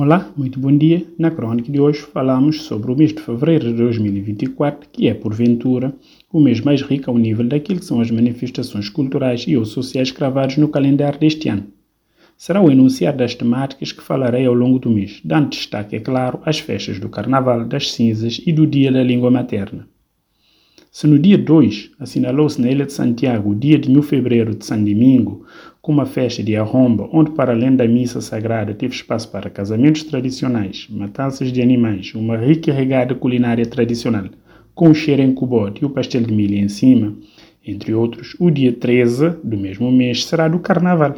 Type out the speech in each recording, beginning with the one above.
Olá, muito bom dia. Na crónica de hoje falamos sobre o mês de fevereiro de 2024, que é, porventura, o mês mais rico ao nível daquilo que são as manifestações culturais e ou sociais cravados no calendário deste ano. Será o enunciado das temáticas que falarei ao longo do mês, dando destaque, é claro, às festas do Carnaval, das Cinzas e do Dia da Língua Materna. Se no dia 2 assinalou-se na Ilha de Santiago o dia de 1 fevereiro de São Domingo, com uma festa de arromba, onde para além da missa sagrada teve espaço para casamentos tradicionais, matanças de animais, uma rica regada culinária tradicional, com o cheiro em cubote e o pastel de milho em cima, entre outros, o dia 13 do mesmo mês será do Carnaval.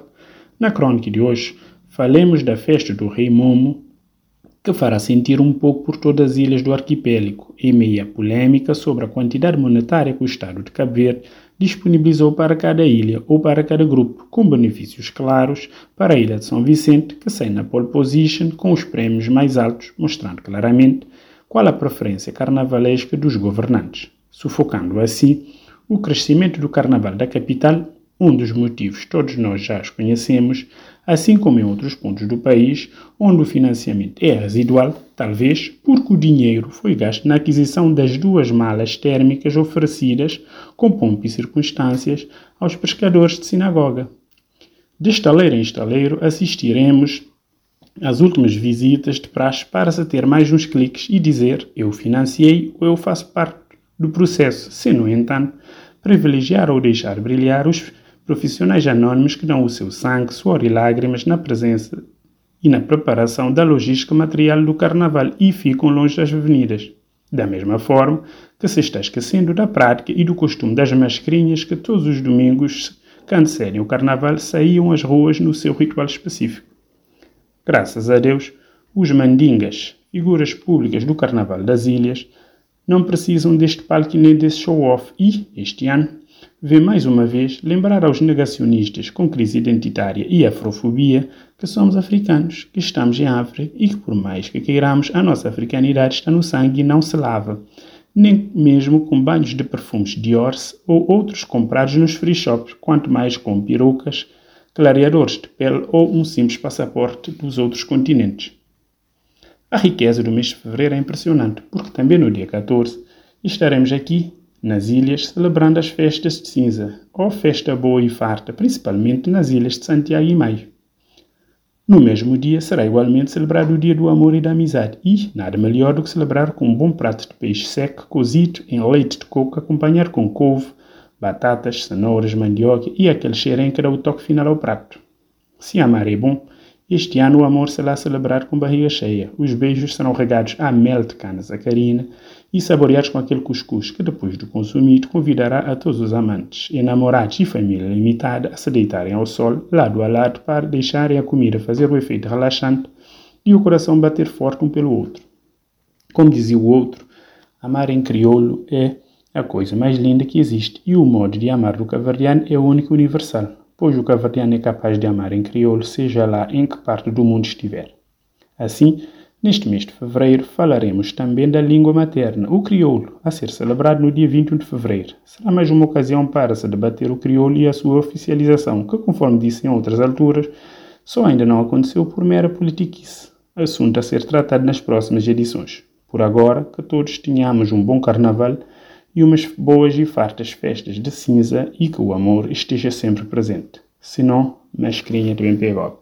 Na crônica de hoje, falemos da festa do Rei Momo, que fará sentir um pouco por todas as ilhas do arquipélago, em meio à polêmica sobre a quantidade monetária que o Estado de Cabo Verde disponibilizou para cada ilha ou para cada grupo, com benefícios claros para a ilha de São Vicente, que sai na pole position com os prémios mais altos, mostrando claramente qual a preferência carnavalesca dos governantes, sufocando assim o crescimento do carnaval da capital um dos motivos todos nós já os conhecemos, assim como em outros pontos do país, onde o financiamento é residual, talvez porque o dinheiro foi gasto na aquisição das duas malas térmicas oferecidas, com pompa e circunstâncias, aos pescadores de sinagoga. De estaleiro em estaleiro, assistiremos às últimas visitas de praxe para se ter mais uns cliques e dizer eu financiei ou eu faço parte do processo, se, no entanto, privilegiar ou deixar brilhar os profissionais anônimos que dão o seu sangue, suor e lágrimas na presença e na preparação da logística material do carnaval e ficam longe das avenidas. Da mesma forma que se está esquecendo da prática e do costume das mascarinhas que todos os domingos, que antecedem o carnaval, saíam às ruas no seu ritual específico. Graças a Deus, os mandingas, figuras públicas do carnaval das ilhas, não precisam deste palco nem desse show-off e, este ano, vê mais uma vez lembrar aos negacionistas com crise identitária e afrofobia que somos africanos, que estamos em África e que, por mais que queiramos, a nossa africanidade está no sangue e não se lava, nem mesmo com banhos de perfumes Dior ou outros comprados nos free shops, quanto mais com perucas, clareadores de pele ou um simples passaporte dos outros continentes. A riqueza do mês de fevereiro é impressionante, porque também no dia 14 estaremos aqui nas ilhas celebrando as festas de cinza, ou festa boa e farta, principalmente nas ilhas de Santiago e Maio. No mesmo dia será igualmente celebrado o Dia do Amor e da Amizade e nada melhor do que celebrar com um bom prato de peixe seco cozido em leite de coco acompanhado com couve, batatas, cenouras, mandioca e aquele cheirinho que dá o toque final ao prato. Se amar é bom, este ano o amor será celebrado com barriga cheia. Os beijos serão regados a mel de cana sacarina e saboreados com aquele cuscuz que, depois de consumido, convidará a todos os amantes, enamorados e família limitada a se deitarem ao sol, lado a lado, para deixarem a comida fazer o efeito relaxante e o coração bater forte um pelo outro. Como dizia o outro, amar em crioulo é a coisa mais linda que existe e o modo de amar do cavardiano é o único universal, pois o cavardiano é capaz de amar em crioulo, seja lá em que parte do mundo estiver. Assim, Neste mês de fevereiro falaremos também da língua materna, o crioulo, a ser celebrado no dia 21 de fevereiro. Será mais uma ocasião para se debater o crioulo e a sua oficialização, que, conforme disse em outras alturas, só ainda não aconteceu por mera politiquice. Assunto a ser tratado nas próximas edições. Por agora, que todos tenhamos um bom carnaval e umas boas e fartas festas de cinza e que o amor esteja sempre presente. Senão, mascarinha também pegou.